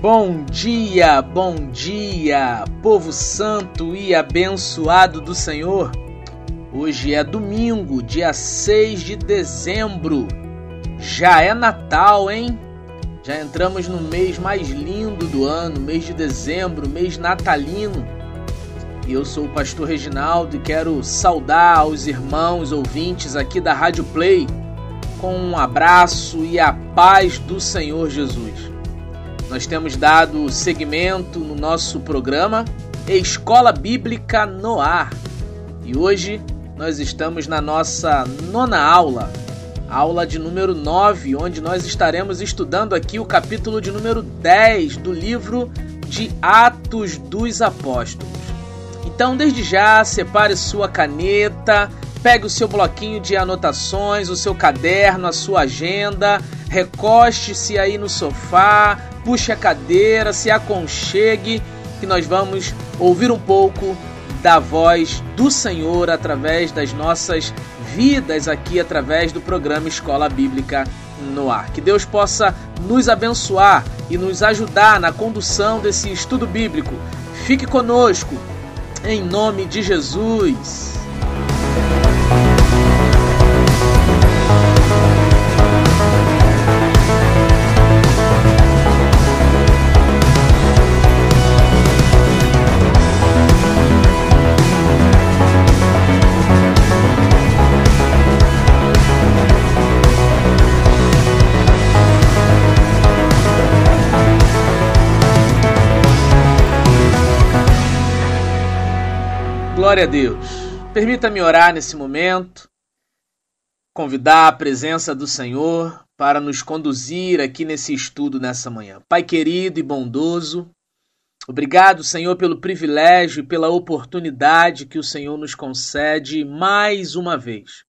Bom dia, bom dia, povo santo e abençoado do Senhor. Hoje é domingo, dia 6 de dezembro. Já é Natal, hein? Já entramos no mês mais lindo do ano, mês de dezembro, mês natalino. E eu sou o pastor Reginaldo e quero saudar os irmãos ouvintes aqui da Rádio Play com um abraço e a paz do Senhor Jesus. Nós temos dado seguimento no nosso programa Escola Bíblica no Ar. E hoje nós estamos na nossa nona aula, aula de número 9, onde nós estaremos estudando aqui o capítulo de número 10 do livro de Atos dos Apóstolos. Então, desde já, separe sua caneta, pegue o seu bloquinho de anotações, o seu caderno, a sua agenda, recoste-se aí no sofá, puxe a cadeira, se aconchegue, que nós vamos ouvir um pouco da voz do Senhor através das nossas vidas aqui, através do programa Escola Bíblica no Ar. Que Deus possa nos abençoar e nos ajudar na condução desse estudo bíblico. Fique conosco, em nome de Jesus. Glória a Deus. Permita-me orar nesse momento, convidar a presença do Senhor para nos conduzir aqui nesse estudo nessa manhã. Pai querido e bondoso, obrigado, Senhor, pelo privilégio e pela oportunidade que o Senhor nos concede mais uma vez.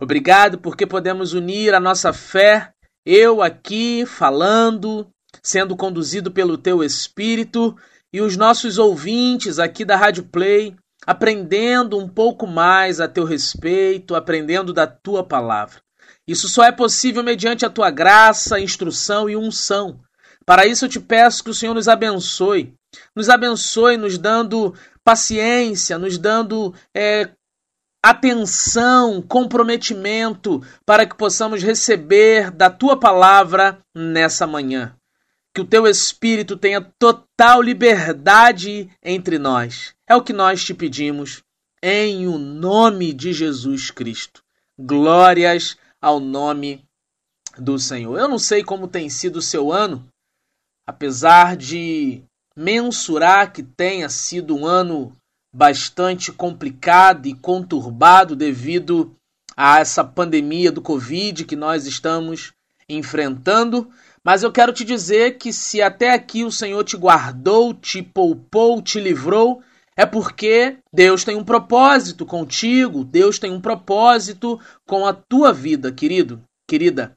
Obrigado porque podemos unir a nossa fé, eu aqui falando, sendo conduzido pelo teu Espírito, e os nossos ouvintes aqui da Rádio Play aprendendo um pouco mais a teu respeito, aprendendo da tua palavra. Isso só é possível mediante a tua graça, instrução e unção. Para isso eu te peço que o Senhor nos abençoe, nos abençoe, nos dando paciência, nos dando é, atenção, comprometimento, para que possamos receber da tua palavra nessa manhã. Que o teu espírito tenha total liberdade entre nós. É o que nós te pedimos, em o nome de Jesus Cristo. Glórias ao nome do Senhor. Eu não sei como tem sido o seu ano, apesar de mensurar que tenha sido um ano bastante complicado e conturbado devido a essa pandemia do Covid que nós estamos enfrentando, mas eu quero te dizer que se até aqui o Senhor te guardou, te poupou, te livrou, é porque Deus tem um propósito contigo, Deus tem um propósito com a tua vida, querido, querida.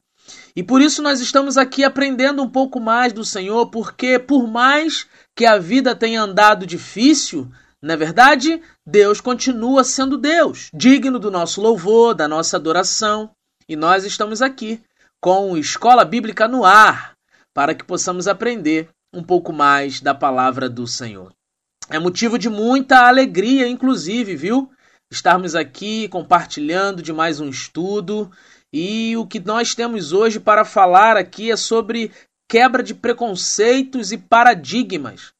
E por isso nós estamos aqui aprendendo um pouco mais do Senhor, porque por mais que a vida tenha andado difícil, na verdade, Deus continua sendo Deus, digno do nosso louvor, da nossa adoração. E nós estamos aqui com Escola Bíblica no ar, para que possamos aprender um pouco mais da palavra do Senhor. É motivo de muita alegria, inclusive, viu? Estarmos aqui compartilhando de mais um estudo. E o que nós temos hoje para falar aqui é sobre quebra de preconceitos e paradigmas.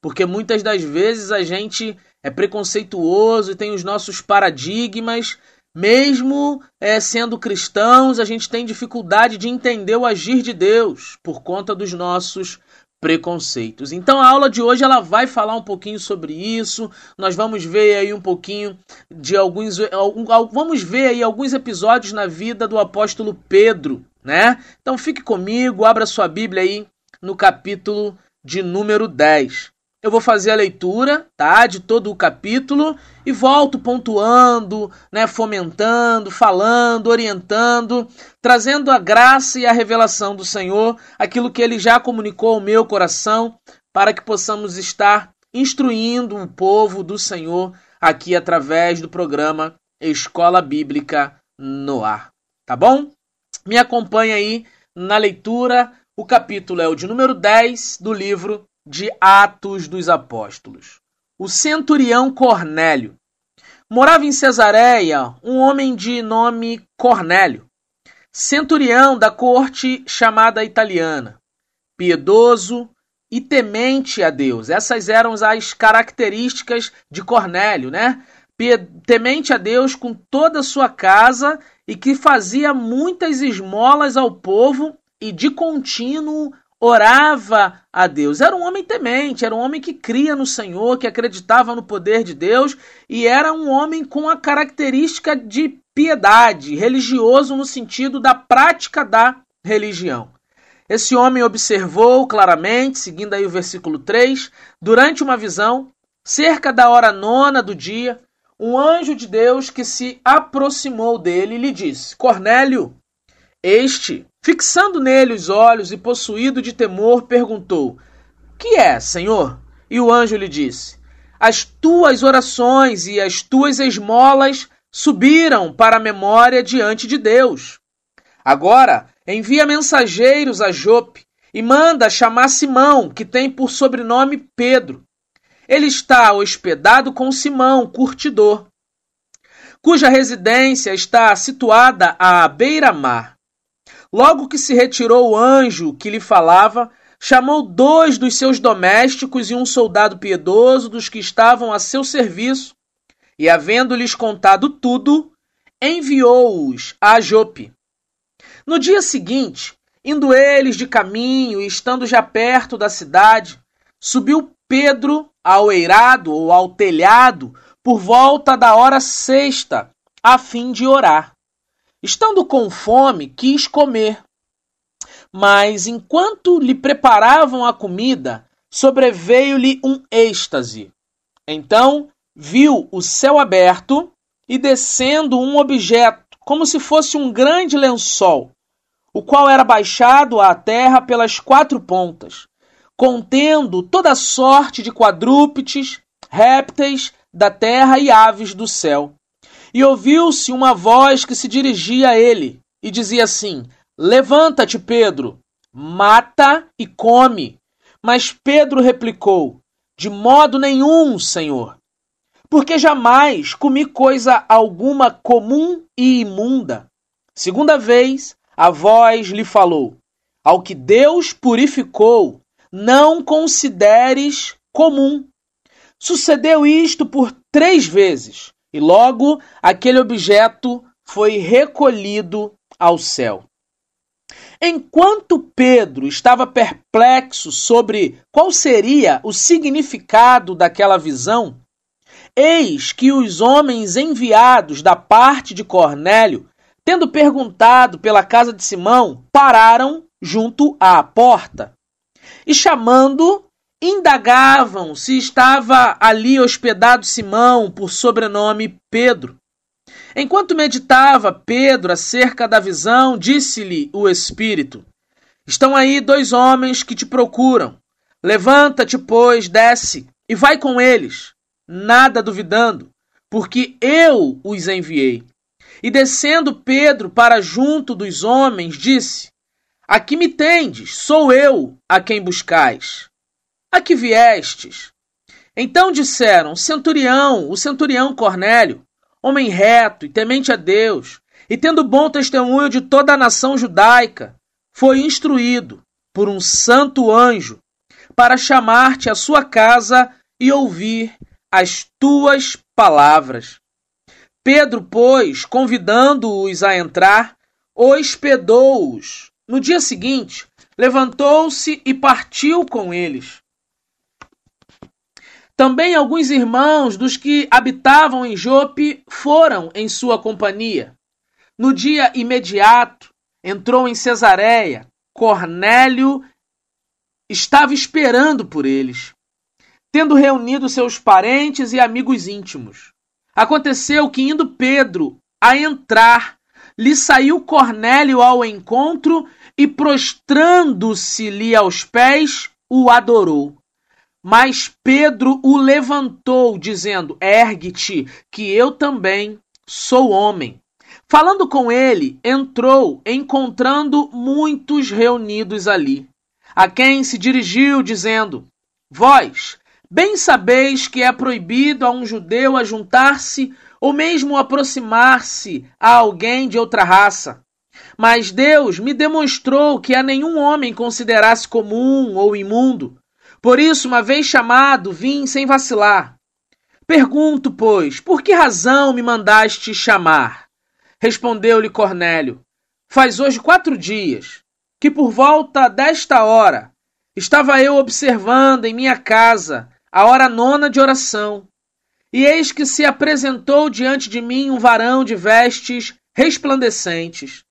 Porque muitas das vezes a gente é preconceituoso e tem os nossos paradigmas mesmo é, sendo cristãos, a gente tem dificuldade de entender o agir de Deus por conta dos nossos preconceitos. Então a aula de hoje ela vai falar um pouquinho sobre isso. Nós vamos ver aí um pouquinho de alguns vamos ver aí alguns episódios na vida do apóstolo Pedro, né? Então fique comigo, abra sua Bíblia aí no capítulo de número 10. Eu vou fazer a leitura, tá, de todo o capítulo e volto pontuando, né, fomentando, falando, orientando, trazendo a graça e a revelação do Senhor, aquilo que ele já comunicou ao meu coração, para que possamos estar instruindo o povo do Senhor aqui através do programa Escola Bíblica no Ar. Tá bom? Me acompanha aí na leitura O capítulo é o de número 10 do livro de Atos dos Apóstolos. O centurião Cornélio. Morava em Cesareia um homem de nome Cornélio, centurião da corte chamada italiana, piedoso e temente a Deus. Essas eram as características de Cornélio, né? Temente a Deus com toda a sua casa e que fazia muitas esmolas ao povo e de contínuo orava a Deus. Era um homem temente, era um homem que cria no Senhor, que acreditava no poder de Deus e era um homem com a característica de piedade, religioso no sentido da prática da religião. Esse homem observou claramente, seguindo aí o versículo 3, durante uma visão, cerca da hora nona do dia, um anjo de Deus que se aproximou dele e lhe disse: Cornélio, este, fixando nele os olhos e possuído de temor, perguntou: Que é, Senhor? E o anjo lhe disse: As tuas orações e as tuas esmolas subiram para a memória diante de Deus. Agora envia mensageiros a Jope e manda chamar Simão, que tem por sobrenome Pedro. Ele está hospedado com Simão, curtidor, cuja residência está situada à beira-mar. Logo que se retirou o anjo que lhe falava, chamou dois dos seus domésticos e um soldado piedoso dos que estavam a seu serviço, e, havendo-lhes contado tudo, enviou-os a Jope. No dia seguinte, indo eles de caminho e estando já perto da cidade, subiu Pedro ao eirado ou ao telhado por volta da hora sexta, a fim de orar. Estando com fome, quis comer. Mas enquanto lhe preparavam a comida, sobreveio-lhe um êxtase. Então viu o céu aberto e descendo um objeto, como se fosse um grande lençol, o qual era baixado à terra pelas quatro pontas, contendo toda sorte de quadrúpedes, répteis da terra e aves do céu. E ouviu-se uma voz que se dirigia a ele e dizia assim: Levanta-te, Pedro, mata e come. Mas Pedro replicou: De modo nenhum, Senhor, porque jamais comi coisa alguma comum e imunda. Segunda vez, a voz lhe falou: Ao que Deus purificou, não consideres comum. Sucedeu isto por três vezes e logo aquele objeto foi recolhido ao céu. Enquanto Pedro estava perplexo sobre qual seria o significado daquela visão, eis que os homens enviados da parte de Cornélio, tendo perguntado pela casa de Simão, pararam junto à porta. E chamando, indagavam se estava ali hospedado Simão, por sobrenome Pedro. Enquanto meditava Pedro acerca da visão, disse-lhe o Espírito: Estão aí dois homens que te procuram. Levanta-te, pois, desce e vai com eles, nada duvidando, porque eu os enviei. E descendo Pedro para junto dos homens, disse: Aqui me tendes, sou eu a quem buscais. A que viestes? Então disseram: Centurião, o centurião Cornélio, homem reto e temente a Deus, e tendo bom testemunho de toda a nação judaica, foi instruído por um santo anjo para chamar-te à sua casa e ouvir as tuas palavras. Pedro, pois, convidando-os a entrar, hospedou-os. No dia seguinte, levantou-se e partiu com eles. Também alguns irmãos dos que habitavam em Jope foram em sua companhia. No dia imediato, entrou em Cesareia. Cornélio estava esperando por eles, tendo reunido seus parentes e amigos íntimos. Aconteceu que, indo Pedro a entrar, lhe saiu Cornélio ao encontro e, prostrando-se-lhe aos pés, o adorou. Mas Pedro o levantou, dizendo: Ergue-te, que eu também sou homem. Falando com ele, entrou, encontrando muitos reunidos ali, a quem se dirigiu, dizendo: Vós, bem sabeis que é proibido a um judeu ajuntar-se ou mesmo aproximar-se a alguém de outra raça. Mas Deus me demonstrou que a nenhum homem considerasse comum ou imundo. Por isso, uma vez chamado, vim sem vacilar. Pergunto, pois, por que razão me mandaste chamar? Respondeu-lhe Cornélio: Faz hoje quatro dias que, por volta desta hora, estava eu observando em minha casa a hora nona de oração e eis que se apresentou diante de mim um varão de vestes resplandecentes.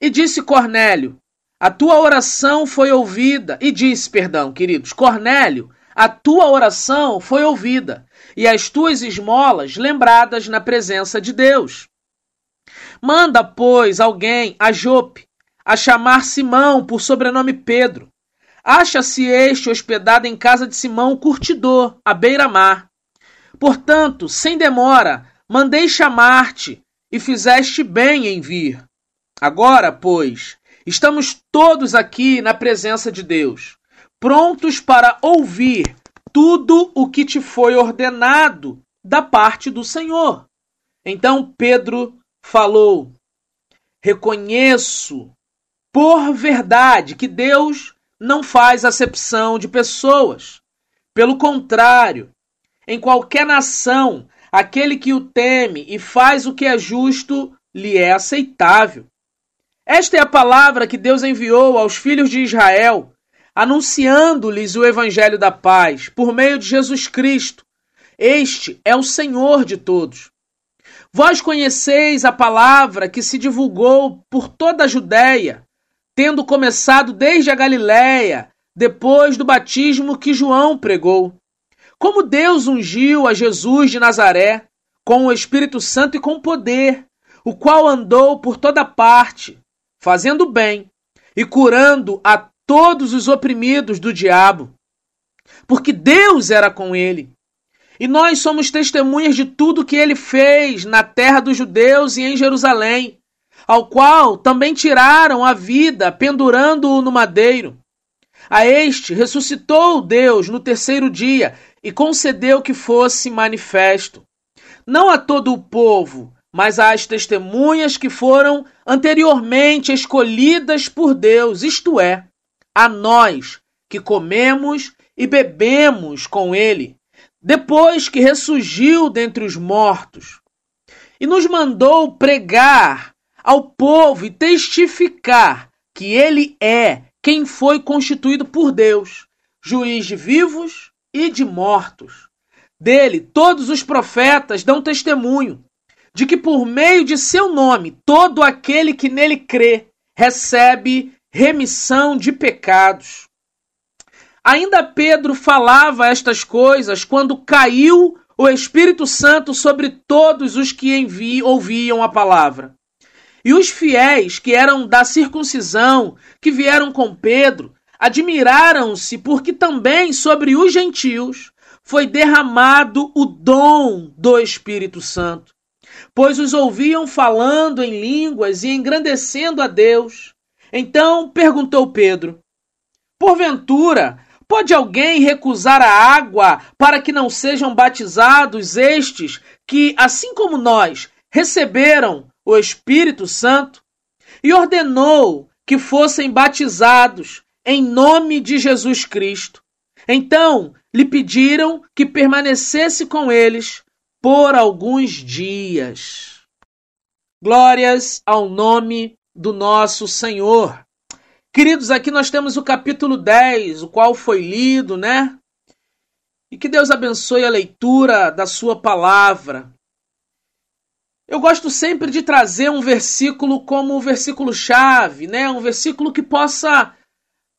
E disse Cornélio: A tua oração foi ouvida. E disse, perdão, queridos, Cornélio, a tua oração foi ouvida, e as tuas esmolas lembradas na presença de Deus. Manda, pois, alguém a Jope, a chamar Simão por sobrenome Pedro. Acha-se este hospedado em casa de Simão, curtidor, à beira-mar. Portanto, sem demora, mandei chamar-te e fizeste bem em vir. Agora, pois, estamos todos aqui na presença de Deus, prontos para ouvir tudo o que te foi ordenado da parte do Senhor. Então Pedro falou: Reconheço por verdade que Deus não faz acepção de pessoas. Pelo contrário, em qualquer nação, aquele que o teme e faz o que é justo lhe é aceitável. Esta é a palavra que Deus enviou aos filhos de Israel, anunciando-lhes o evangelho da paz por meio de Jesus Cristo. Este é o Senhor de todos. Vós conheceis a palavra que se divulgou por toda a Judéia, tendo começado desde a Galiléia, depois do batismo que João pregou como Deus ungiu a Jesus de Nazaré com o Espírito Santo e com poder, o qual andou por toda parte, fazendo bem e curando a todos os oprimidos do diabo, porque Deus era com ele. E nós somos testemunhas de tudo que ele fez na terra dos judeus e em Jerusalém, ao qual também tiraram a vida pendurando-o no madeiro. A este ressuscitou Deus no terceiro dia e concedeu que fosse manifesto, não a todo o povo, mas às testemunhas que foram anteriormente escolhidas por Deus, isto é, a nós que comemos e bebemos com ele, depois que ressurgiu dentre os mortos, e nos mandou pregar ao povo e testificar que ele é quem foi constituído por Deus, juiz de vivos e de mortos. Dele, todos os profetas dão testemunho de que por meio de seu nome, todo aquele que nele crê recebe remissão de pecados. Ainda Pedro falava estas coisas quando caiu o Espírito Santo sobre todos os que envi, ouviam a palavra. E os fiéis que eram da circuncisão, que vieram com Pedro, admiraram-se porque também sobre os gentios foi derramado o dom do Espírito Santo, pois os ouviam falando em línguas e engrandecendo a Deus. Então perguntou Pedro: Porventura, pode alguém recusar a água para que não sejam batizados estes que, assim como nós, receberam o Espírito Santo? E ordenou que fossem batizados em nome de Jesus Cristo. Então lhe pediram que permanecesse com eles por alguns dias. Glórias ao nome do nosso Senhor. Queridos, aqui nós temos o capítulo 10, o qual foi lido, né? E que Deus abençoe a leitura da Sua palavra. Eu gosto sempre de trazer um versículo como o versículo-chave, né? Um versículo que possa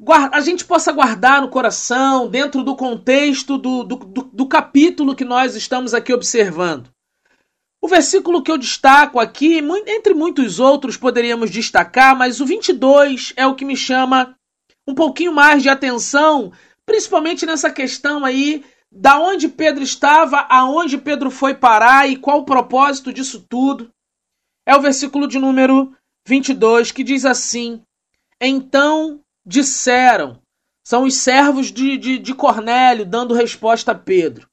a gente possa guardar no coração, dentro do contexto do, do, do, do, capítulo que nós estamos aqui observando. O versículo que eu destaco aqui, entre muitos outros poderíamos destacar, mas o 22 é o que me chama um pouquinho mais de atenção, principalmente nessa questão aí da onde Pedro estava, aonde Pedro foi parar e qual o propósito disso tudo. é o versículo de número 22, que diz assim: Então disseram, são os servos de, de, de Cornélio dando resposta a Pedro.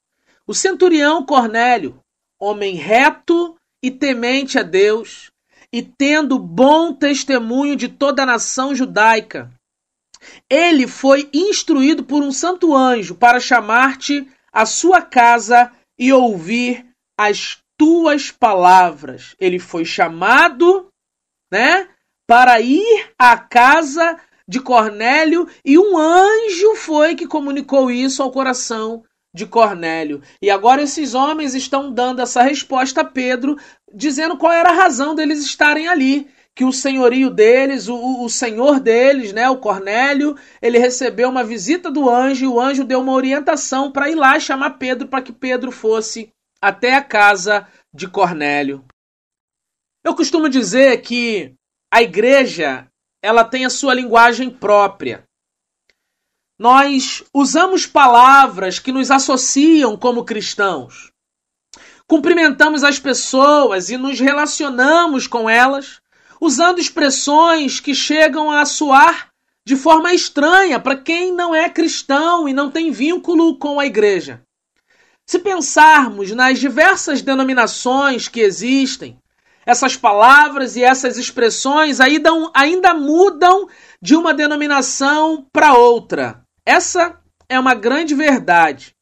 O centurião Cornélio, homem reto e temente a Deus, e tendo bom testemunho de toda a nação judaica, ele foi instruído por um santo anjo para chamar-te à sua casa e ouvir as tuas palavras. Ele foi chamado, né, para ir à casa de Cornélio e um anjo foi que comunicou isso ao coração de Cornélio. E agora esses homens estão dando essa resposta a Pedro, dizendo qual era a razão deles estarem ali. Que o senhorio deles, o, o senhor deles, né, o Cornélio, ele recebeu uma visita do anjo e o anjo deu uma orientação para ir lá chamar Pedro para que Pedro fosse até a casa de Cornélio. Eu costumo dizer que a igreja ela tem a sua linguagem própria. Nós usamos palavras que nos associam como cristãos. Cumprimentamos as pessoas e nos relacionamos com elas usando expressões que chegam a soar de forma estranha para quem não é cristão e não tem vínculo com a igreja. Se pensarmos nas diversas denominações que existem, essas palavras e essas expressões ainda, ainda mudam de uma denominação para outra. Essa é uma grande verdade.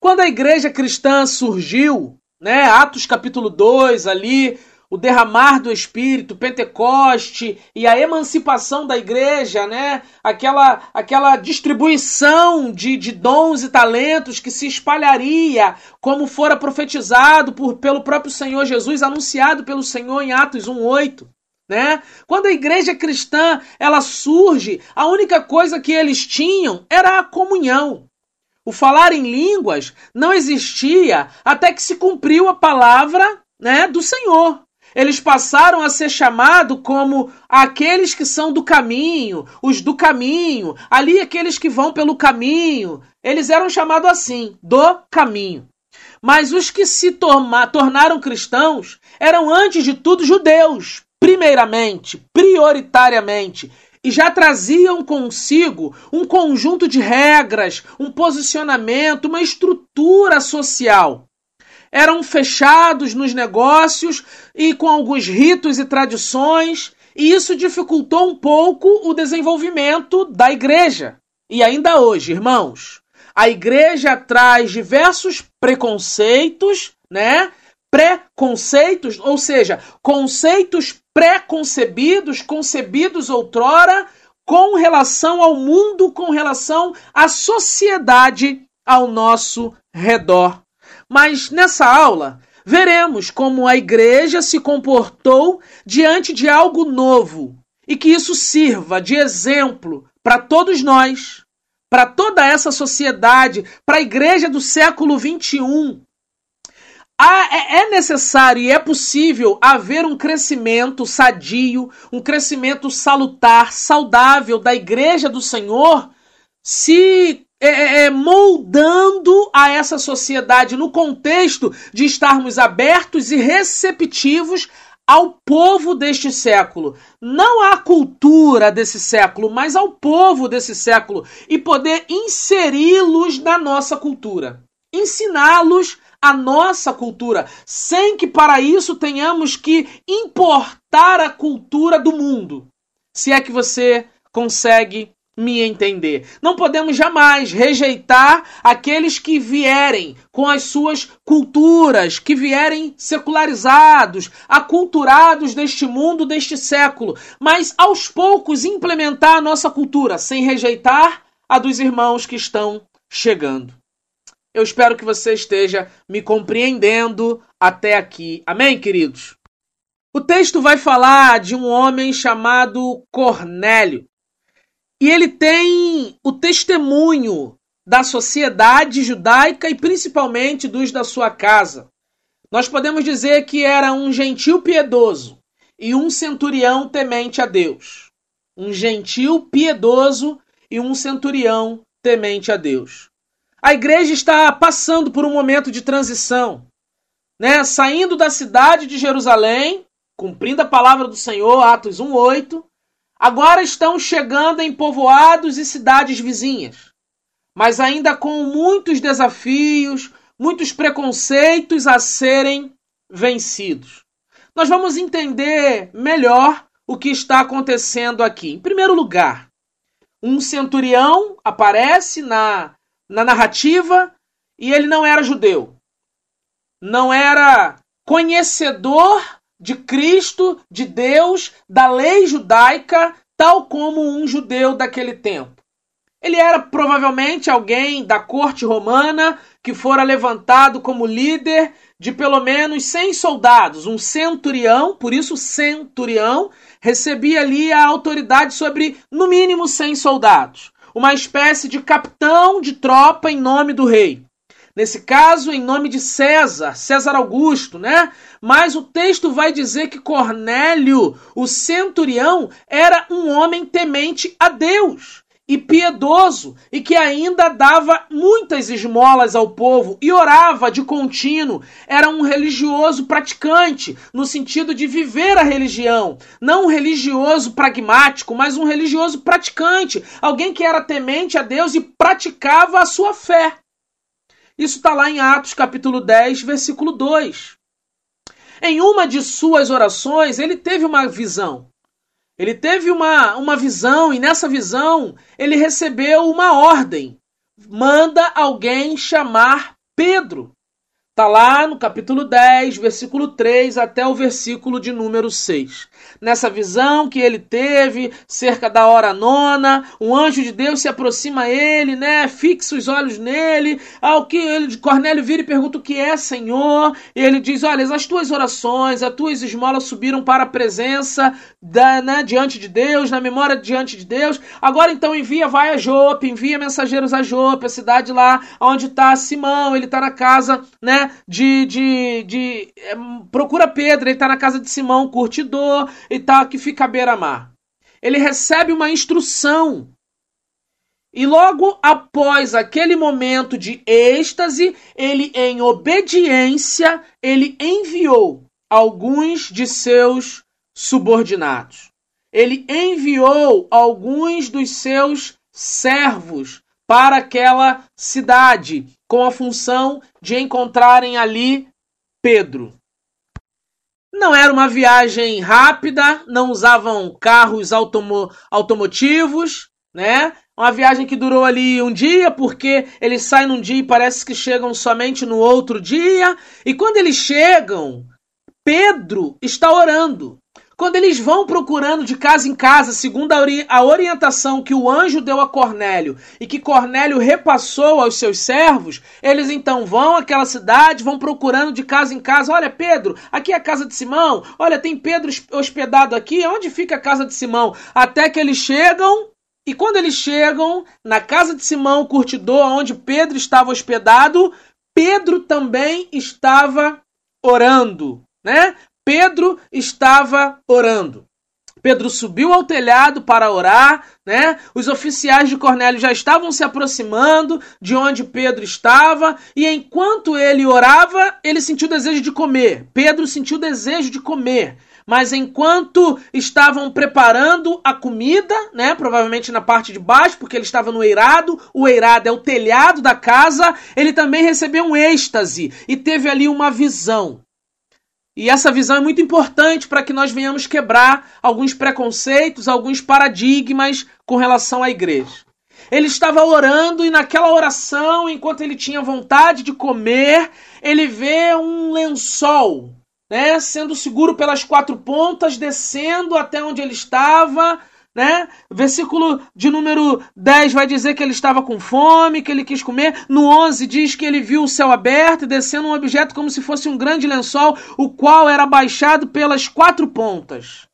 Quando a igreja cristã surgiu, né, Atos capítulo 2 ali, o derramar do Espírito, Pentecoste e a emancipação da igreja, né? Aquela, aquela distribuição de, de dons e talentos que se espalharia, como fora profetizado por, pelo próprio Senhor Jesus, anunciado pelo Senhor em Atos 1:8. Né? Quando a igreja cristã ela surge, a única coisa que eles tinham era a comunhão. O falar em línguas não existia até que se cumpriu a palavra né, do Senhor. Eles passaram a ser chamados como aqueles que são do caminho, os do caminho, ali aqueles que vão pelo caminho. Eles eram chamados assim, do caminho. Mas os que se tornaram cristãos eram, antes de tudo, judeus, primeiramente, prioritariamente, e já traziam consigo um conjunto de regras, um posicionamento, uma estrutura social eram fechados nos negócios e com alguns ritos e tradições, e isso dificultou um pouco o desenvolvimento da igreja. E ainda hoje, irmãos, a igreja traz diversos preconceitos, né? Preconceitos, ou seja, conceitos pré-concebidos, concebidos outrora, com relação ao mundo, com relação à sociedade ao nosso redor. Mas nessa aula, veremos como a igreja se comportou diante de algo novo e que isso sirva de exemplo para todos nós, para toda essa sociedade, para a igreja do século 21. É, é necessário e é possível haver um crescimento sadio, um crescimento salutar, saudável da igreja do Senhor, se é, é, é, moldando a essa sociedade no contexto de estarmos abertos e receptivos ao povo deste século, não à cultura desse século, mas ao povo desse século e poder inseri-los na nossa cultura, ensiná-los a nossa cultura, sem que para isso tenhamos que importar a cultura do mundo. Se é que você consegue me entender. Não podemos jamais rejeitar aqueles que vierem com as suas culturas, que vierem secularizados, aculturados deste mundo, deste século, mas aos poucos implementar a nossa cultura, sem rejeitar a dos irmãos que estão chegando. Eu espero que você esteja me compreendendo até aqui. Amém, queridos? O texto vai falar de um homem chamado Cornélio. E ele tem o testemunho da sociedade judaica e principalmente dos da sua casa. Nós podemos dizer que era um gentil piedoso e um centurião temente a Deus. Um gentil piedoso e um centurião temente a Deus. A igreja está passando por um momento de transição, né? Saindo da cidade de Jerusalém, cumprindo a palavra do Senhor, Atos 1:8, agora estão chegando em povoados e cidades vizinhas, mas ainda com muitos desafios, muitos preconceitos a serem vencidos. Nós vamos entender melhor o que está acontecendo aqui. Em primeiro lugar, um centurião aparece na, na narrativa e ele não era judeu. Não era conhecedor de Cristo, de Deus, da lei judaica, tal como um judeu daquele tempo. Ele era provavelmente alguém da corte romana que fora levantado como líder de pelo menos 100 soldados, um centurião, por isso centurião, recebia ali a autoridade sobre no mínimo 100 soldados, uma espécie de capitão de tropa em nome do rei. Nesse caso, em nome de César, César Augusto, né? Mas o texto vai dizer que Cornélio, o centurião, era um homem temente a Deus e piedoso e que ainda dava muitas esmolas ao povo e orava de contínuo. Era um religioso praticante, no sentido de viver a religião. Não um religioso pragmático, mas um religioso praticante. Alguém que era temente a Deus e praticava a sua fé. Isso está lá em Atos capítulo 10, versículo 2. Em uma de suas orações, ele teve uma visão. Ele teve uma, uma visão, e nessa visão ele recebeu uma ordem. Manda alguém chamar Pedro. Está lá no capítulo 10, versículo 3 até o versículo de número 6. Nessa visão que ele teve, cerca da hora nona, um anjo de Deus se aproxima a ele, né? Fixa os olhos nele. Ao que ele, Cornélio vira e pergunta o que é, Senhor. E ele diz: Olha, as tuas orações, as tuas esmolas subiram para a presença da, né, diante de Deus, na memória diante de Deus. Agora então envia, vai a Jope, envia mensageiros a Jope, a cidade lá onde está Simão, ele está na casa, né? De. de, de é, procura Pedro, ele está na casa de Simão, curtidor, e tá que fica à beira-mar. Ele recebe uma instrução. E logo após aquele momento de êxtase, ele, em obediência, ele enviou alguns de seus subordinados. Ele enviou alguns dos seus servos para aquela cidade com a função de encontrarem ali Pedro. Não era uma viagem rápida, não usavam carros automo automotivos, né? Uma viagem que durou ali um dia, porque eles saem num dia e parece que chegam somente no outro dia. E quando eles chegam, Pedro está orando. Quando eles vão procurando de casa em casa, segundo a, ori a, orientação que o anjo deu a Cornélio e que Cornélio repassou aos seus servos, eles então vão àquela cidade, vão procurando de casa em casa. Olha, Pedro, aqui é a casa de Simão. Olha, tem Pedro hospedado aqui. Onde fica a casa de Simão? Até que eles chegam. E quando eles chegam na casa de Simão, curtidor, onde Pedro estava hospedado, Pedro também estava orando, né? Pedro estava orando. Pedro subiu ao telhado para orar, né? Os oficiais de Cornélio já estavam se aproximando de onde Pedro estava, e enquanto ele orava, ele sentiu desejo de comer. Pedro sentiu desejo de comer. Mas enquanto estavam preparando a comida, né, provavelmente na parte de baixo, porque ele estava no eirado, o eirado é o telhado da casa, ele também recebeu um êxtase e teve ali uma visão. E essa visão é muito importante para que nós venhamos quebrar alguns preconceitos, alguns paradigmas com relação à igreja. Ele estava orando e naquela oração, enquanto ele tinha vontade de comer, ele vê um lençol, né, sendo seguro pelas quatro pontas, descendo até onde ele estava, né? Versículo de número 10 vai dizer que ele estava com fome, que ele quis comer. No 11 diz que ele viu o céu aberto e descendo um objeto como se fosse um grande lençol, o qual era baixado pelas quatro pontas.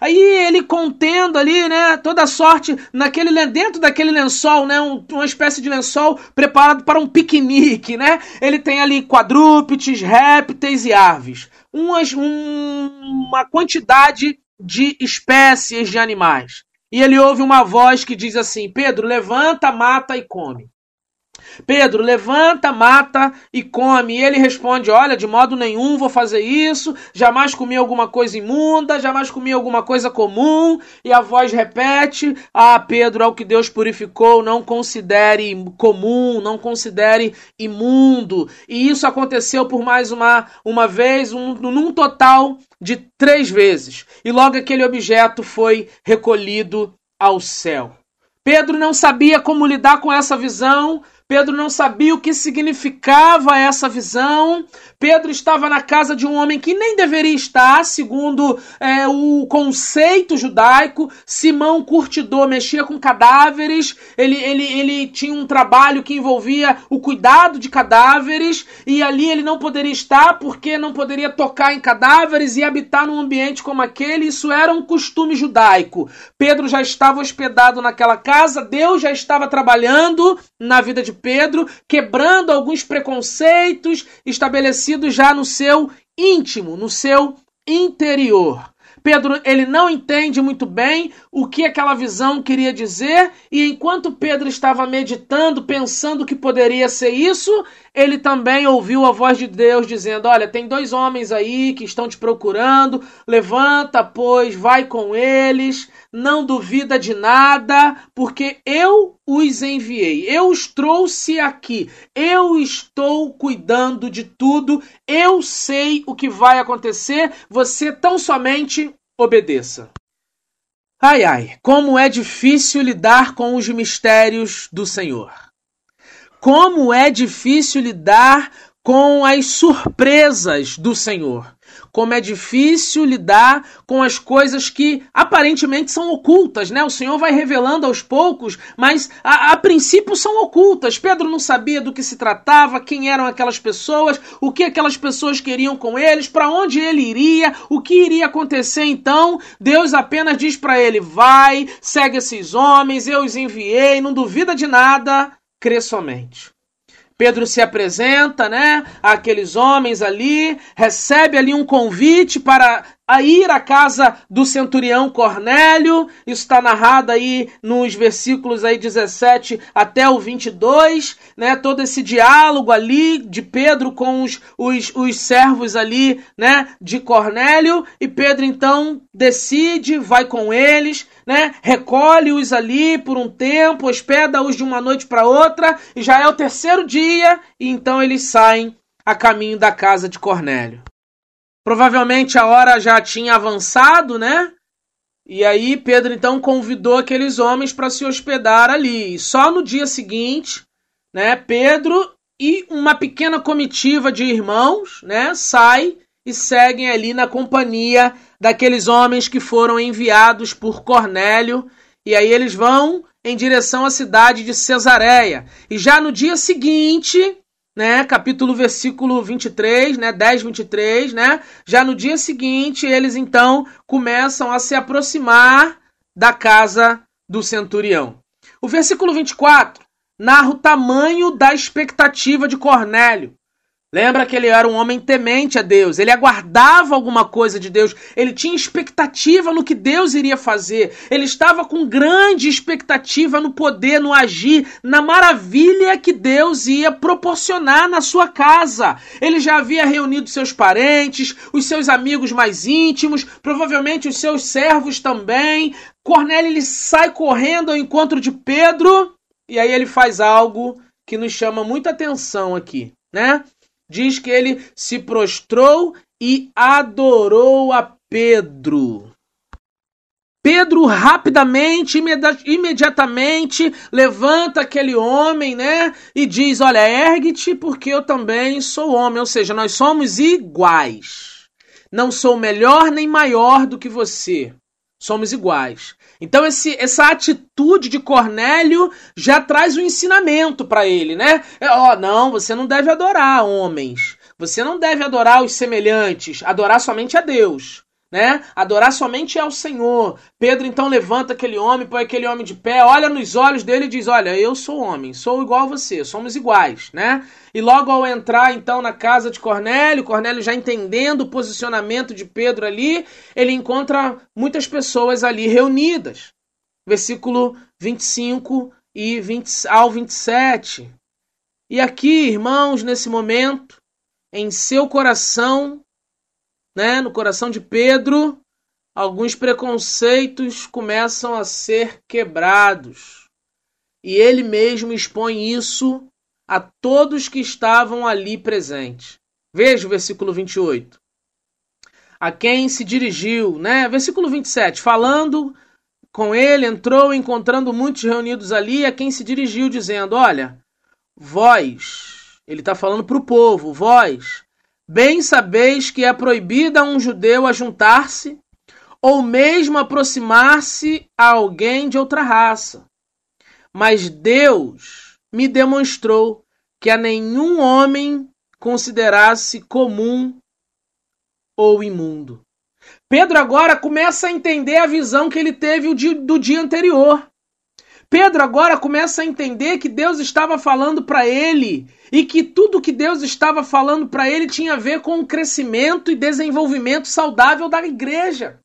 Aí ele contendo ali, né, toda sorte naquele dentro daquele lençol, né, um, uma espécie de lençol preparado para um piquenique, né? Ele tem ali quadrúpedes, répteis e aves. Umas, um, uma quantidade de espécies de animais. E ele ouve uma voz que diz assim: Pedro, levanta, mata e come. Pedro, levanta, mata e come. E ele responde: Olha, de modo nenhum vou fazer isso, jamais comi alguma coisa imunda, jamais comi alguma coisa comum. E a voz repete: Ah, Pedro, ao que Deus purificou, não considere comum, não considere imundo. E isso aconteceu por mais uma, uma vez, um, num total de três vezes. E logo aquele objeto foi recolhido ao céu. Pedro não sabia como lidar com essa visão, Pedro não sabia o que significava essa visão. Pedro estava na casa de um homem que nem deveria estar, segundo é, o conceito judaico. Simão Curtidor mexia com cadáveres, ele, ele, ele tinha um trabalho que envolvia o cuidado de cadáveres, e ali ele não poderia estar porque não poderia tocar em cadáveres e habitar num ambiente como aquele. Isso era um costume judaico. Pedro já estava hospedado naquela casa, Deus já estava trabalhando na vida de Pedro, quebrando alguns preconceitos estabelecidos já no seu íntimo, no seu interior. Pedro, ele não entende muito bem o que aquela visão queria dizer, e enquanto Pedro estava meditando, pensando que poderia ser isso, ele também ouviu a voz de Deus dizendo: Olha, tem dois homens aí que estão te procurando, levanta, pois, vai com eles, não duvida de nada, porque eu os enviei, eu os trouxe aqui, eu estou cuidando de tudo, eu sei o que vai acontecer, você tão somente obedeça. Ai ai, como é difícil lidar com os mistérios do Senhor. Como é difícil lidar com as surpresas do Senhor como é difícil lidar com as coisas que aparentemente são ocultas, né? O Senhor vai revelando aos poucos, mas a, a, princípio são ocultas. Pedro não sabia do que se tratava, quem eram aquelas pessoas, o que aquelas pessoas queriam com eles, para onde ele iria, o que iria acontecer então. Deus apenas diz para ele: vai, segue esses homens, eu os enviei, não duvida de nada, crê somente. Pedro se apresenta, né, àqueles homens ali, recebe ali um convite para ir à casa do centurião Cornélio. Isso está narrado aí nos versículos aí 17 até o 22, né? Todo esse diálogo ali de Pedro com os, os, os servos ali, né? De Cornélio. E Pedro então decide, vai com eles, né? Recolhe-os ali por um tempo, hospeda-os de uma noite para outra. E já é o terceiro dia, e então eles saem a caminho da casa de Cornélio. Provavelmente a hora já tinha avançado, né? E aí Pedro então convidou aqueles homens para se hospedar ali. E só no dia seguinte, né, Pedro e uma pequena comitiva de irmãos, né, sai e seguem ali na companhia daqueles homens que foram enviados por Cornélio. E aí eles vão em direção à cidade de Cesareia. E já no dia seguinte, né, capítulo versículo 23, né, 10, 23, né, já no dia seguinte eles então começam a se aproximar da casa do centurião. O versículo 24 narra o tamanho da expectativa de Cornélio. Lembra que ele era um homem temente a Deus, ele aguardava alguma coisa de Deus, ele tinha expectativa no que Deus iria fazer, ele estava com grande expectativa no poder, no agir, na maravilha que Deus ia proporcionar na sua casa. Ele já havia reunido seus parentes, os seus amigos mais íntimos, provavelmente os seus servos também. Cornélio ele sai correndo ao encontro de Pedro e aí ele faz algo que nos chama muita atenção aqui, né? Diz que ele se prostrou e adorou a Pedro. Pedro rapidamente, imediatamente levanta aquele homem, né? E diz: Olha, ergue-te, porque eu também sou homem. Ou seja, nós somos iguais. Não sou melhor nem maior do que você. Somos iguais. Então esse, essa atitude de Cornélio já traz um ensinamento para ele, né? É, ó, não, você não deve adorar homens. Você não deve adorar os semelhantes, adorar somente a Deus né? Adorar somente ao Senhor. Pedro então levanta aquele homem, põe aquele homem de pé, olha nos olhos dele e diz: Olha, eu sou homem, sou igual a você, somos iguais, né? E logo ao entrar então na casa de Cornélio, Cornélio já entendendo o posicionamento de Pedro ali, ele encontra muitas pessoas ali reunidas. Versículo 25 e 20 ao 27. E aqui, irmãos, nesse momento, em seu coração, né, no coração de Pedro, alguns preconceitos começam a ser quebrados. E ele mesmo expõe isso a todos que estavam ali presentes. Veja o versículo 28. A quem se dirigiu, né? Versículo 27, falando com ele, entrou encontrando muitos reunidos ali, a quem se dirigiu, dizendo: Olha, vós, ele está falando para o povo, vós, bem sabeis que é proibida a um judeu ajuntar-se ou mesmo aproximar-se a alguém de outra raça. Mas Deus me demonstrou que a nenhum homem considerasse comum ou imundo. Pedro agora começa a entender a visão que ele teve do dia anterior. Pedro agora começa a entender que Deus estava falando para ele e que tudo que Deus estava falando para ele tinha a ver com o crescimento e desenvolvimento saudável da igreja.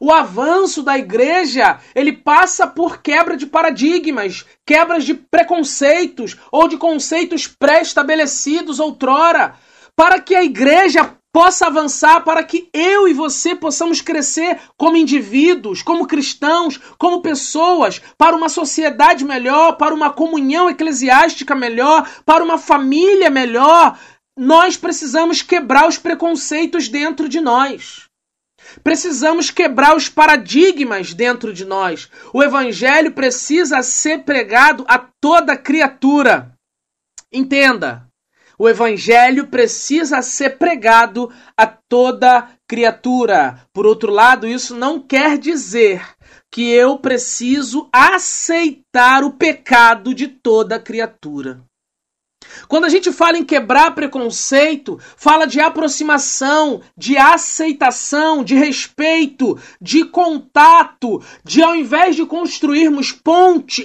O avanço da igreja, ele passa por quebra de paradigmas, quebras de preconceitos ou de conceitos pré-estabelecidos outrora, para que a igreja possa avançar, para que eu e você possamos crescer como indivíduos, como cristãos, como pessoas, para uma sociedade melhor, para uma comunhão eclesiástica melhor, para uma família melhor. Nós precisamos quebrar os preconceitos dentro de nós. Precisamos quebrar os paradigmas dentro de nós. O evangelho precisa ser pregado a toda criatura. Entenda. O evangelho precisa ser pregado a toda criatura. Por outro lado, isso não quer dizer que eu preciso aceitar o pecado de toda criatura. Quando a gente fala em quebrar preconceito, fala de aproximação, de aceitação, de respeito, de contato, de ao invés de construirmos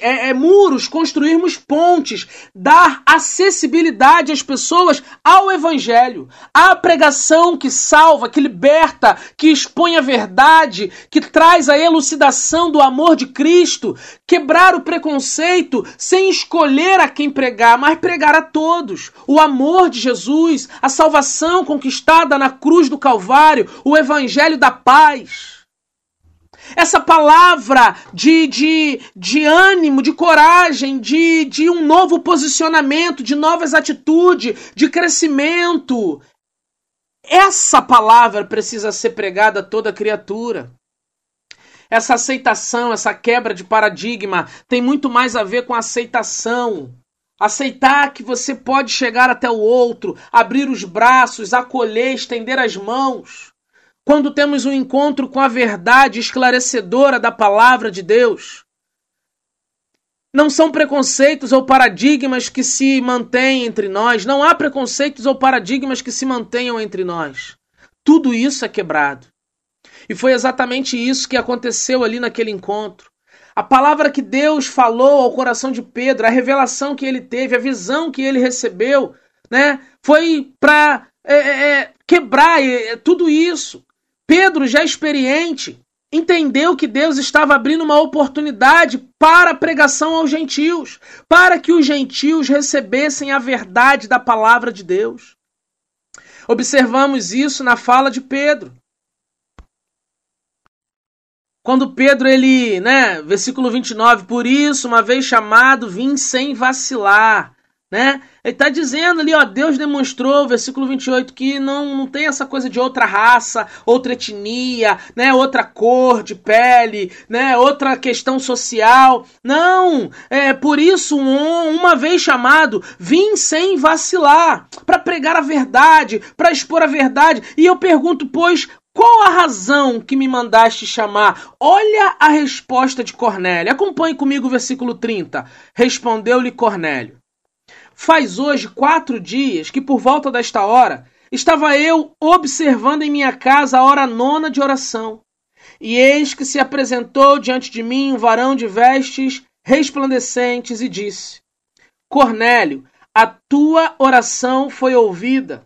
é, é, muros, construirmos pontes, dar acessibilidade às pessoas ao evangelho, à pregação que salva, que liberta, que expõe a verdade, que traz a elucidação do amor de Cristo, quebrar o preconceito sem escolher a quem pregar, mas pregar a todos. O amor de Jesus, a salvação conquistada na cruz do Calvário, o evangelho da paz. Essa palavra de, de, de ânimo, de coragem, de, de um novo posicionamento, de novas atitudes, de crescimento. Essa palavra precisa ser pregada a toda criatura. Essa aceitação, essa quebra de paradigma tem muito mais a ver com aceitação Aceitar que você pode chegar até o outro, abrir os braços, acolher, estender as mãos. Quando temos um encontro com a verdade esclarecedora da palavra de Deus. Não são preconceitos ou paradigmas que se mantêm entre nós. Não há preconceitos ou paradigmas que se mantenham entre nós. Tudo isso é quebrado. E foi exatamente isso que aconteceu ali naquele encontro. A palavra que Deus falou ao coração de Pedro, a revelação que ele teve, a visão que ele recebeu, né, foi para é, é, é, quebrar é, tudo isso. Pedro, já experiente, entendeu que Deus estava abrindo uma oportunidade para a pregação aos gentios, para que os gentios recebessem a verdade da palavra de Deus. Observamos isso na fala de Pedro. Quando Pedro, ele, né, versículo 29, por isso, uma vez chamado, vim sem vacilar, né? Ele está dizendo ali, ó, Deus demonstrou, versículo 28, que não, não tem essa coisa de outra raça, outra etnia, né, outra cor de pele, né, outra questão social. Não, é por isso, um, uma vez chamado, vim sem vacilar, para pregar a verdade, para expor a verdade. E eu pergunto, pois, qual a razão que me mandaste chamar? Olha a resposta de Cornélio. Acompanhe comigo o versículo 30. Respondeu-lhe Cornélio: Faz hoje quatro dias que, por volta desta hora, estava eu observando em minha casa a hora nona de oração. E eis que se apresentou diante de mim um varão de vestes resplandecentes e disse: Cornélio, a tua oração foi ouvida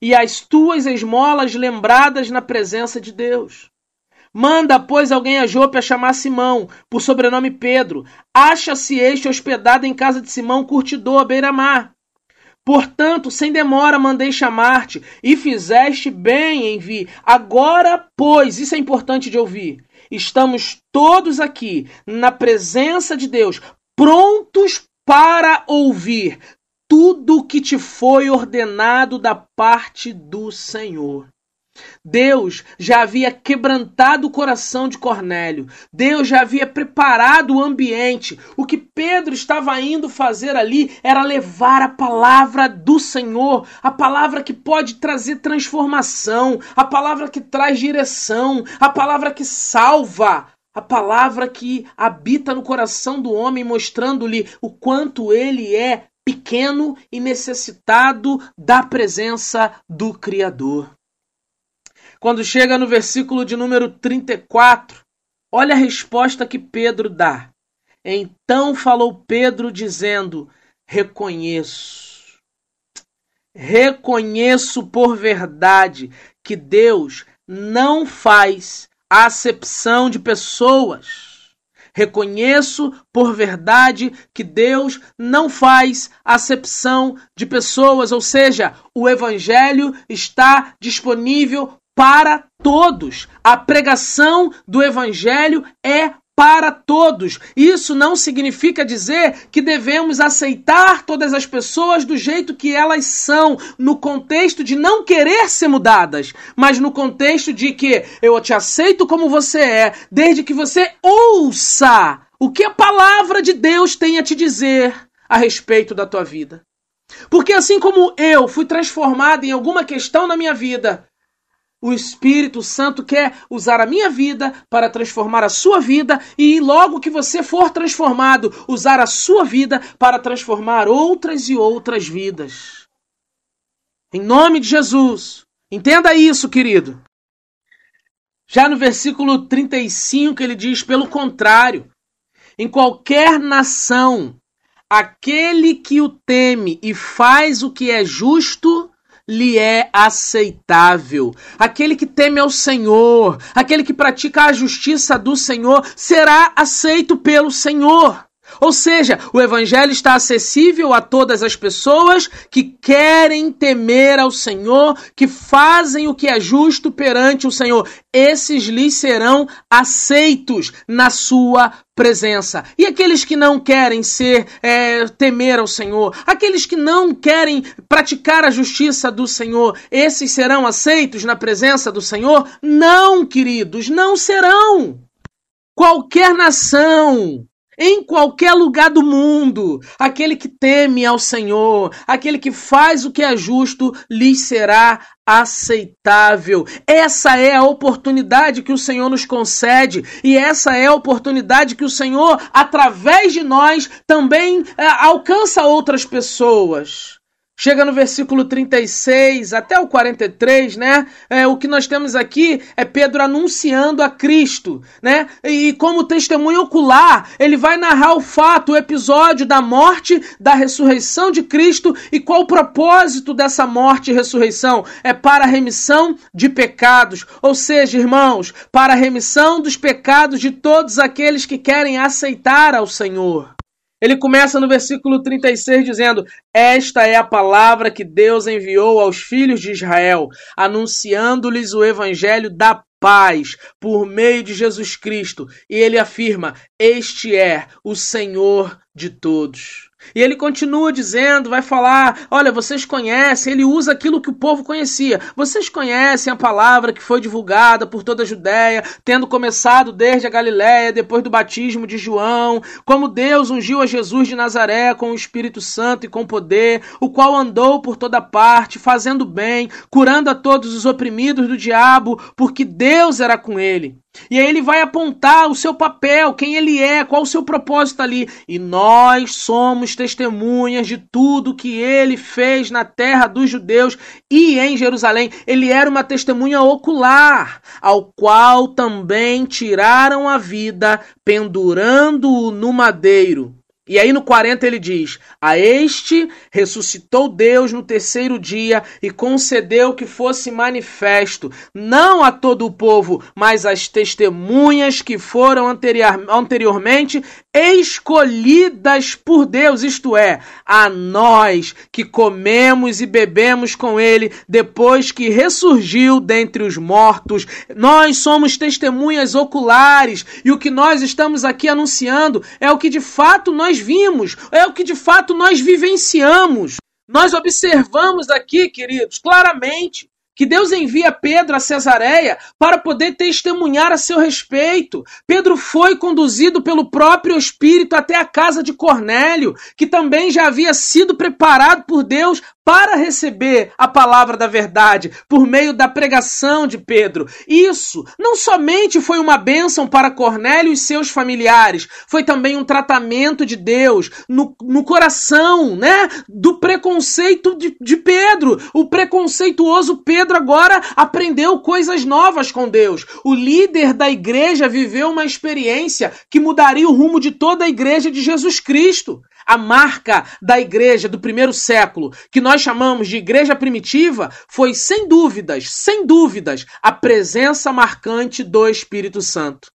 e as tuas esmolas lembradas na presença de Deus. Manda, pois, alguém a Jope a chamar Simão, por sobrenome Pedro. Acha-se este hospedado em casa de Simão, curtidor, à beira-mar. Portanto, sem demora mandei chamar-te, e fizeste bem em vir. Agora, pois, isso é importante de ouvir. Estamos todos aqui, na presença de Deus, prontos para ouvir tudo o que te foi ordenado da parte do Senhor. Deus já havia quebrantado o coração de Cornélio. Deus já havia preparado o ambiente. O que Pedro estava indo fazer ali era levar a palavra do Senhor, a palavra que pode trazer transformação, a palavra que traz direção, a palavra que salva, a palavra que habita no coração do homem, mostrando-lhe o quanto ele é pequeno e necessitado da presença do Criador. Quando chega no versículo de número 34, olha a resposta que Pedro dá. Então falou Pedro, dizendo: Reconheço, reconheço por verdade que Deus não faz acepção de pessoas. Reconheço por verdade que Deus não faz acepção de pessoas, ou seja, o Evangelho está disponível para todos. A pregação do evangelho é para todos. Isso não significa dizer que devemos aceitar todas as pessoas do jeito que elas são, no contexto de não querer ser mudadas, mas no contexto de que eu te aceito como você é, desde que você ouça o que a palavra de Deus tem a te dizer a respeito da tua vida. Porque assim como eu fui transformado em alguma questão na minha vida, o Espírito Santo quer usar a minha vida para transformar a sua vida e logo que você for transformado, usar a sua vida para transformar outras e outras vidas. Em nome de Jesus. Entenda isso, querido. Já no versículo 35 ele diz: pelo contrário, em qualquer nação, aquele que o teme e faz o que é justo lhe é aceitável. Aquele que teme ao Senhor, aquele que pratica a justiça do Senhor, será aceito pelo Senhor. Ou seja, o Evangelho está acessível a todas as pessoas que querem temer ao Senhor, que fazem o que é justo perante o Senhor. Esses lhes serão aceitos na sua presença. E aqueles que não querem ser é, temer ao Senhor, aqueles que não querem praticar a justiça do Senhor, esses serão aceitos na presença do Senhor? Não, queridos, não serão. Qualquer nação em qualquer lugar do mundo. Aquele que teme ao Senhor, aquele que faz o que é justo, lhe será aceitável. Essa é a oportunidade que o Senhor nos concede e essa é a oportunidade que o Senhor, através de nós, também é, alcança outras pessoas. Chega no versículo 36 até o 43, né? É, o que nós temos aqui é Pedro anunciando a Cristo, né? E como testemunho ocular, ele vai narrar o fato, o episódio da morte, da ressurreição de Cristo e qual o propósito dessa morte e ressurreição. É para a remissão de pecados, ou seja, irmãos, para a remissão dos pecados de todos aqueles que querem aceitar ao Senhor. Ele começa no versículo 36 dizendo: Esta é a palavra que Deus enviou aos filhos de Israel, anunciando-lhes o evangelho da paz por meio de Jesus Cristo. E ele afirma: Este é o Senhor de todos. E ele continua dizendo, vai falar: olha, vocês conhecem, ele usa aquilo que o povo conhecia. Vocês conhecem a palavra que foi divulgada por toda a Judéia, tendo começado desde a Galiléia, depois do batismo de João, como Deus ungiu a Jesus de Nazaré com o Espírito Santo e com poder, o qual andou por toda parte, fazendo bem, curando a todos os oprimidos do diabo, porque Deus era com ele. E aí ele vai apontar o seu papel, quem ele é, qual o seu propósito ali. E nós somos testemunhas de tudo que ele fez na terra dos judeus e em Jerusalém. Ele era uma testemunha ocular, ao qual também tiraram a vida, pendurando-o no madeiro. E aí no 40 ele diz: A este ressuscitou Deus no terceiro dia e concedeu que fosse manifesto, não a todo o povo, mas às testemunhas que foram anterior, anteriormente escolhidas por Deus, isto é, a nós que comemos e bebemos com ele depois que ressurgiu dentre os mortos. Nós somos testemunhas oculares e o que nós estamos aqui anunciando é o que de fato nós vimos, é o que de fato nós vivenciamos. Nós observamos aqui, queridos, claramente que Deus envia Pedro a Cesareia para poder testemunhar a seu respeito. Pedro foi conduzido pelo próprio Espírito até a casa de Cornélio, que também já havia sido preparado por Deus para receber a palavra da verdade por meio da pregação de Pedro. Isso não somente foi uma bênção para Cornélio e seus familiares, foi também um tratamento de Deus no, no coração, né? Do preconceito de, de Pedro. O preconceituoso Pedro agora aprendeu coisas novas com Deus. O líder da igreja viveu uma experiência que mudaria o rumo de toda a igreja de Jesus Cristo a marca da igreja do primeiro século, que nós chamamos de igreja primitiva, foi sem dúvidas, sem dúvidas, a presença marcante do Espírito Santo.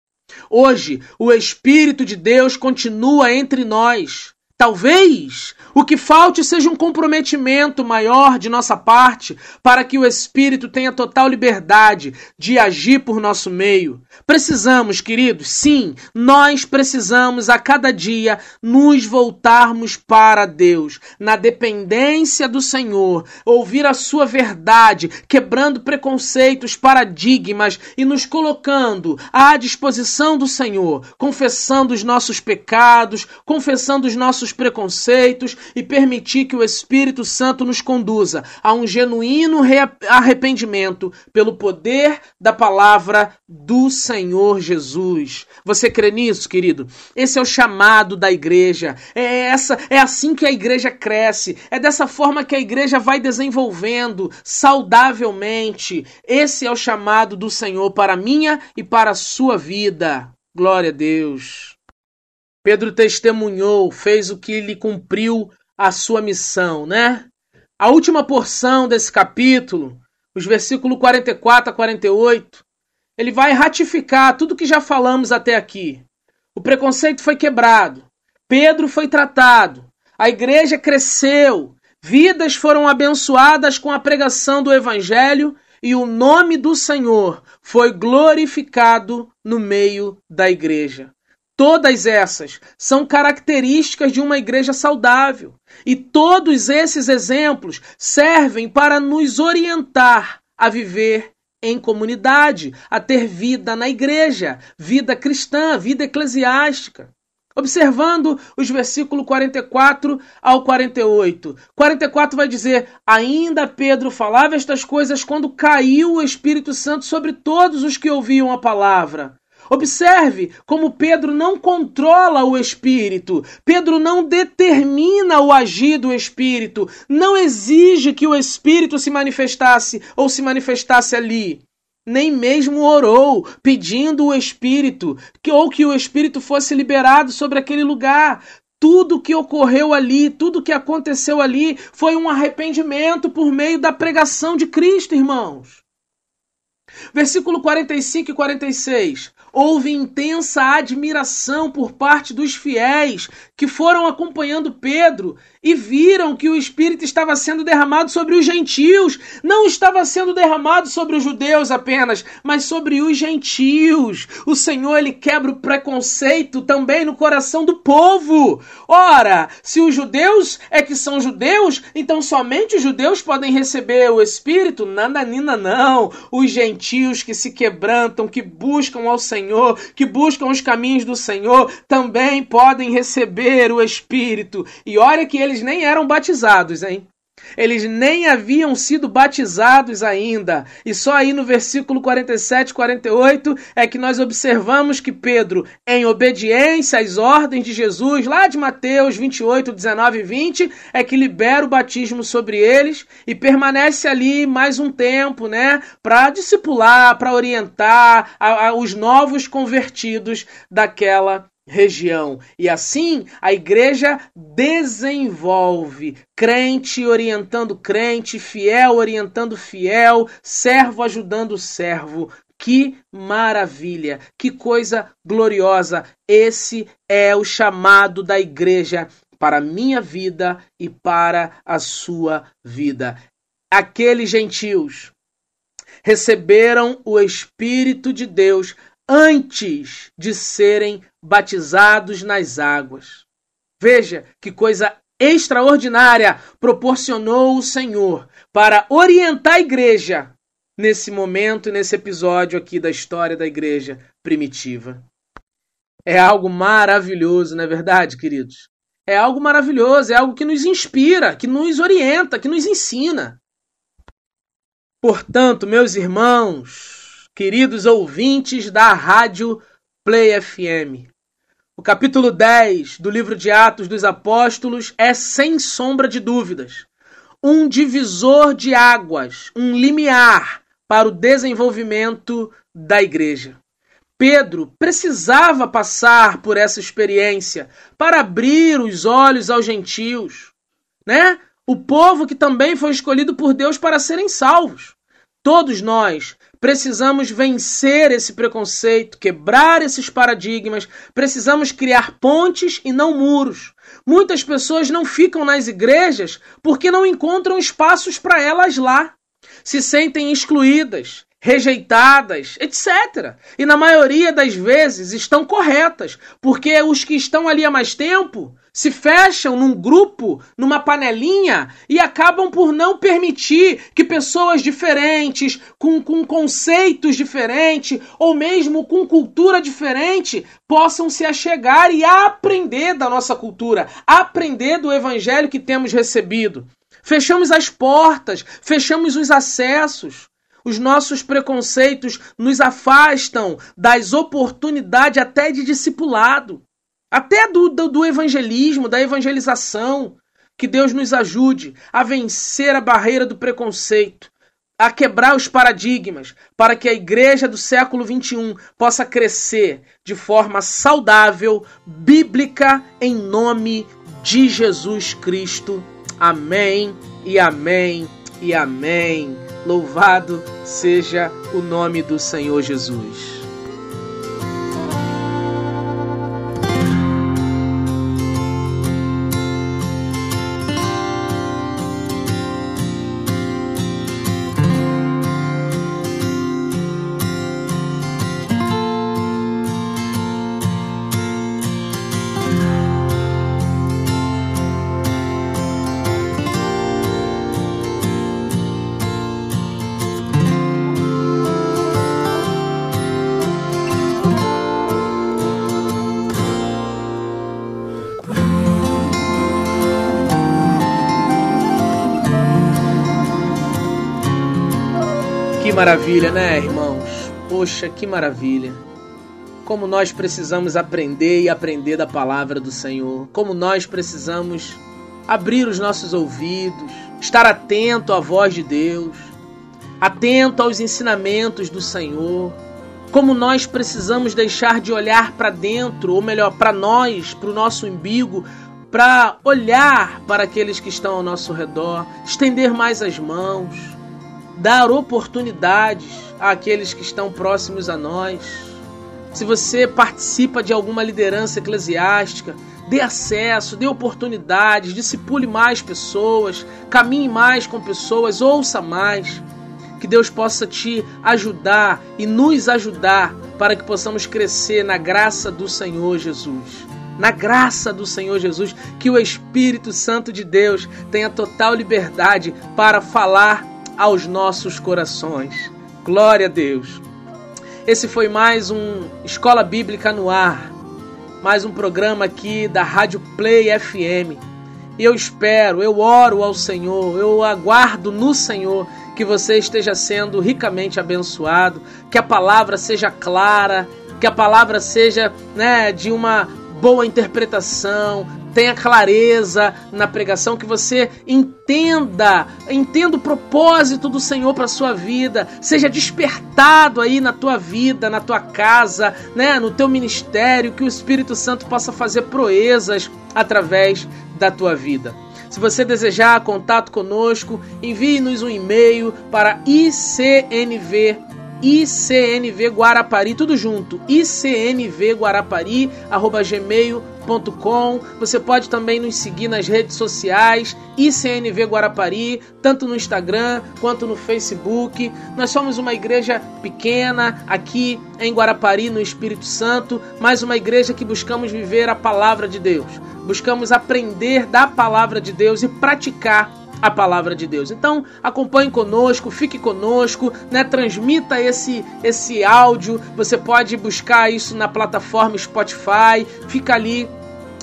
Hoje, o Espírito de Deus continua entre nós. Talvez o que falte seja um comprometimento maior de nossa parte para que o Espírito tenha total liberdade de agir por nosso meio. Precisamos, queridos, sim, nós precisamos a cada dia nos voltarmos para Deus, na dependência do Senhor, ouvir a Sua verdade, quebrando preconceitos, paradigmas e nos colocando à disposição do Senhor, confessando os nossos pecados, confessando os nossos preconceitos e permitir que o Espírito Santo nos conduza a um genuíno arrependimento pelo poder da palavra do Senhor Jesus. Você crê nisso, querido? Esse é o chamado da igreja. É essa, é assim que a igreja cresce. É dessa forma que a igreja vai desenvolvendo saudavelmente. Esse é o chamado do Senhor para a minha e para a sua vida. Glória a Deus. Pedro testemunhou, fez o que lhe cumpriu a sua missão, né? A última porção desse capítulo, os versículos 44 a 48, ele vai ratificar tudo que já falamos até aqui. O preconceito foi quebrado, Pedro foi tratado, a igreja cresceu, vidas foram abençoadas com a pregação do evangelho e o nome do Senhor foi glorificado no meio da igreja. Todas essas são características de uma igreja saudável. E todos esses exemplos servem para nos orientar a viver em comunidade, a ter vida na igreja, vida cristã, vida eclesiástica. Observando os versículos 44 ao 48. 44 vai dizer: Ainda Pedro falava estas coisas quando caiu o Espírito Santo sobre todos os que ouviam a palavra. Observe como Pedro não controla o espírito, Pedro não determina o agir do espírito, não exige que o espírito se manifestasse ou se manifestasse ali. Nem mesmo orou pedindo o espírito, que ou que o espírito fosse liberado sobre aquele lugar. Tudo que ocorreu ali, tudo que aconteceu ali foi um arrependimento por meio da pregação de Cristo, irmãos. Versículo 45 e 46. Houve intensa admiração por parte dos fiéis que foram acompanhando Pedro e viram que o Espírito estava sendo derramado sobre os gentios. Não estava sendo derramado sobre os judeus apenas, mas sobre os gentios. O Senhor ele quebra o preconceito também no coração do povo. Ora, se os judeus é que são judeus, então somente os judeus podem receber o Espírito? Nada, nina, não. Os gentios que se quebrantam, que buscam ao Senhor, que buscam os caminhos do Senhor, também podem receber o Espírito. E olha que eles nem eram batizados, hein? Eles nem haviam sido batizados ainda. E só aí no versículo 47 48 é que nós observamos que Pedro, em obediência às ordens de Jesus, lá de Mateus 28, 19 e 20, é que libera o batismo sobre eles e permanece ali mais um tempo, né, para discipular, para orientar a, a, os novos convertidos daquela região. E assim a igreja desenvolve crente orientando crente, fiel orientando fiel, servo ajudando servo. Que maravilha, que coisa gloriosa! Esse é o chamado da igreja para a minha vida e para a sua vida. Aqueles gentios receberam o Espírito de Deus antes de serem batizados nas águas. Veja que coisa extraordinária proporcionou o Senhor para orientar a igreja nesse momento e nesse episódio aqui da história da igreja primitiva. É algo maravilhoso, não é verdade, queridos? É algo maravilhoso, é algo que nos inspira, que nos orienta, que nos ensina. Portanto, meus irmãos, queridos ouvintes da Rádio Play FM, o capítulo 10 do livro de Atos dos Apóstolos é, sem sombra de dúvidas, um divisor de águas, um limiar para o desenvolvimento da igreja. Pedro precisava passar por essa experiência para abrir os olhos aos gentios, né? O povo que também foi escolhido por Deus para serem salvos. Todos nós precisamos vencer esse preconceito, quebrar esses paradigmas, precisamos criar pontes e não muros. Muitas pessoas não ficam nas igrejas porque não encontram espaços para elas lá. Se sentem excluídas, rejeitadas, etc. E na maioria das vezes estão corretas, porque os que estão ali há mais tempo se fecham num grupo, numa panelinha e acabam por não permitir que pessoas diferentes, com, com conceitos diferentes ou mesmo com cultura diferente, possam se achegar e aprender da nossa cultura, aprender do evangelho que temos recebido. Fechamos as portas, fechamos os acessos. Os nossos preconceitos nos afastam das oportunidades até de discipulado, até do, do, do, evangelismo, da evangelização. Que Deus nos ajude a vencer a barreira do preconceito, a quebrar os paradigmas, para que a igreja do século XXI possa crescer de forma saudável, bíblica, em nome de Jesus Cristo. Amém e amém e amém. Louvado seja o nome do Senhor Jesus. Maravilha, né, irmãos? Poxa, que maravilha. Como nós precisamos aprender e aprender da palavra do Senhor. Como nós precisamos abrir os nossos ouvidos, estar atento à voz de Deus, atento aos ensinamentos do Senhor. Como nós precisamos deixar de olhar para dentro, ou melhor, para nós, para o nosso umbigo, para olhar para aqueles que estão ao nosso redor, estender mais as mãos dar oportunidades àqueles que estão próximos a nós. Se você participa de alguma liderança eclesiástica, dê acesso, dê oportunidades, discipule mais pessoas, caminhe mais com pessoas, ouça mais. Que Deus possa te ajudar e nos ajudar para que possamos crescer na graça do Senhor Jesus. Na graça do Senhor Jesus, que o Espírito Santo de Deus tenha total liberdade para falar aos nossos corações. Glória a Deus. Esse foi mais um Escola Bíblica no Ar, mais um programa aqui da Rádio Play FM. E eu espero, eu oro ao Senhor, eu aguardo no Senhor que você esteja sendo ricamente abençoado, que a palavra seja clara, que a palavra seja né, de uma boa interpretação, tenha clareza na pregação, que você entenda, entenda o propósito do Senhor para sua vida, seja despertado aí na tua vida, na tua casa, né, no teu ministério, que o Espírito Santo possa fazer proezas através da tua vida. Se você desejar contato conosco, envie-nos um e-mail para icnv ICNV Guarapari, tudo junto, ICNV Guarapari, arroba gmail.com. Você pode também nos seguir nas redes sociais, ICNV Guarapari, tanto no Instagram quanto no Facebook. Nós somos uma igreja pequena aqui em Guarapari, no Espírito Santo, mas uma igreja que buscamos viver a palavra de Deus. Buscamos aprender da palavra de Deus e praticar a palavra de Deus. Então, acompanhe conosco, fique conosco, né? Transmita esse esse áudio. Você pode buscar isso na plataforma Spotify. Fica ali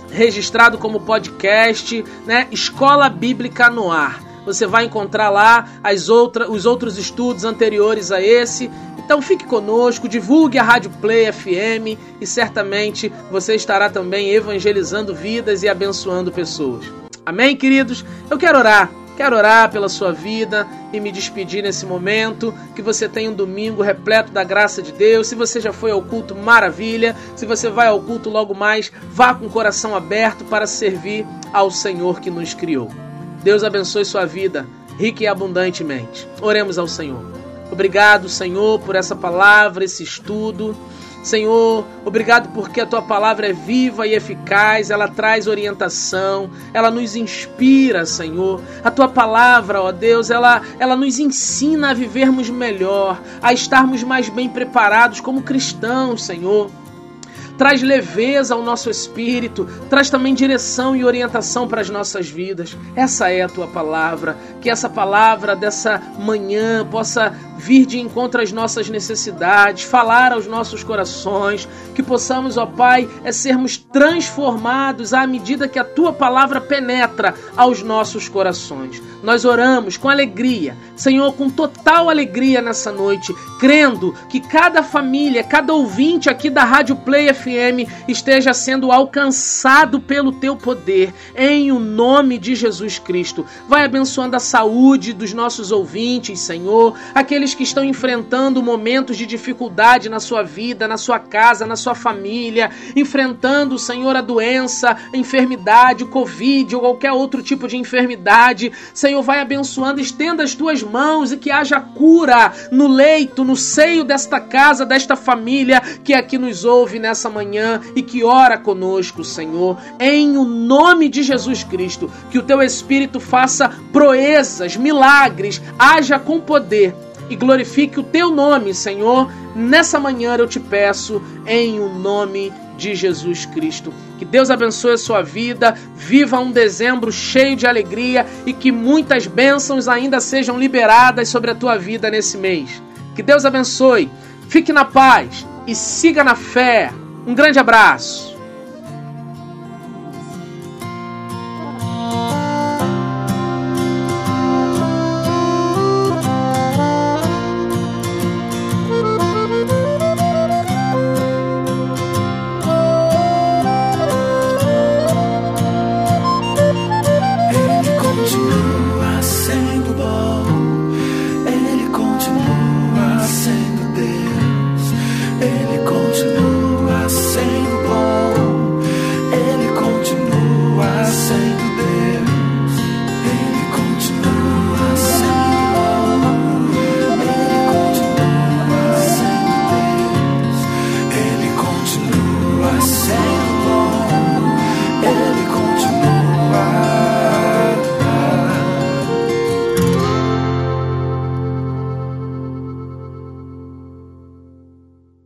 registrado como podcast, né? Escola Bíblica no Ar. Você vai encontrar lá as outra, os outros estudos anteriores a esse. Então fique conosco, divulgue a Rádio Play FM e certamente você estará também evangelizando vidas e abençoando pessoas. Amém, queridos? Eu quero orar Quero orar pela sua vida e me despedir nesse momento. Que você tenha um domingo repleto da graça de Deus. Se você já foi ao culto, maravilha. Se você vai ao culto logo mais, vá com o coração aberto para servir ao Senhor que nos criou. Deus abençoe sua vida, rica e abundantemente. Oremos ao Senhor. Obrigado, Senhor, por essa palavra, esse estudo. Senhor, obrigado porque a tua palavra é viva e eficaz, ela traz orientação, ela nos inspira, Senhor. A tua palavra, ó Deus, ela, ela nos ensina a vivermos melhor, a estarmos mais bem preparados como cristãos, Senhor traz leveza ao nosso espírito, traz também direção e orientação para as nossas vidas. Essa é a tua palavra, que essa palavra dessa manhã possa vir de encontro às nossas necessidades, falar aos nossos corações, que possamos, ó Pai, é sermos transformados à medida que a tua palavra penetra aos nossos corações. Nós oramos com alegria, Senhor, com total alegria nessa noite, crendo que cada família, cada ouvinte aqui da Rádio Play FM esteja sendo alcançado pelo teu poder, em o nome de Jesus Cristo. Vai abençoando a saúde dos nossos ouvintes, Senhor, aqueles que estão enfrentando momentos de dificuldade na sua vida, na sua casa, na sua família, enfrentando, Senhor, a doença, a enfermidade, o Covid ou qualquer outro tipo de enfermidade. Senhor, vai abençoando, estenda as tuas mãos e que haja cura no leito, no seio desta casa, desta família que aqui nos ouve nessa manhã e que ora conosco, Senhor, em o nome de Jesus Cristo, que o teu Espírito faça proezas, milagres, haja com poder e glorifique o teu nome, Senhor. Nessa manhã eu te peço, em o nome de Jesus Cristo. Que Deus abençoe a sua vida, viva um dezembro cheio de alegria e que muitas bênçãos ainda sejam liberadas sobre a tua vida nesse mês. Que Deus abençoe, fique na paz e siga na fé. Um grande abraço.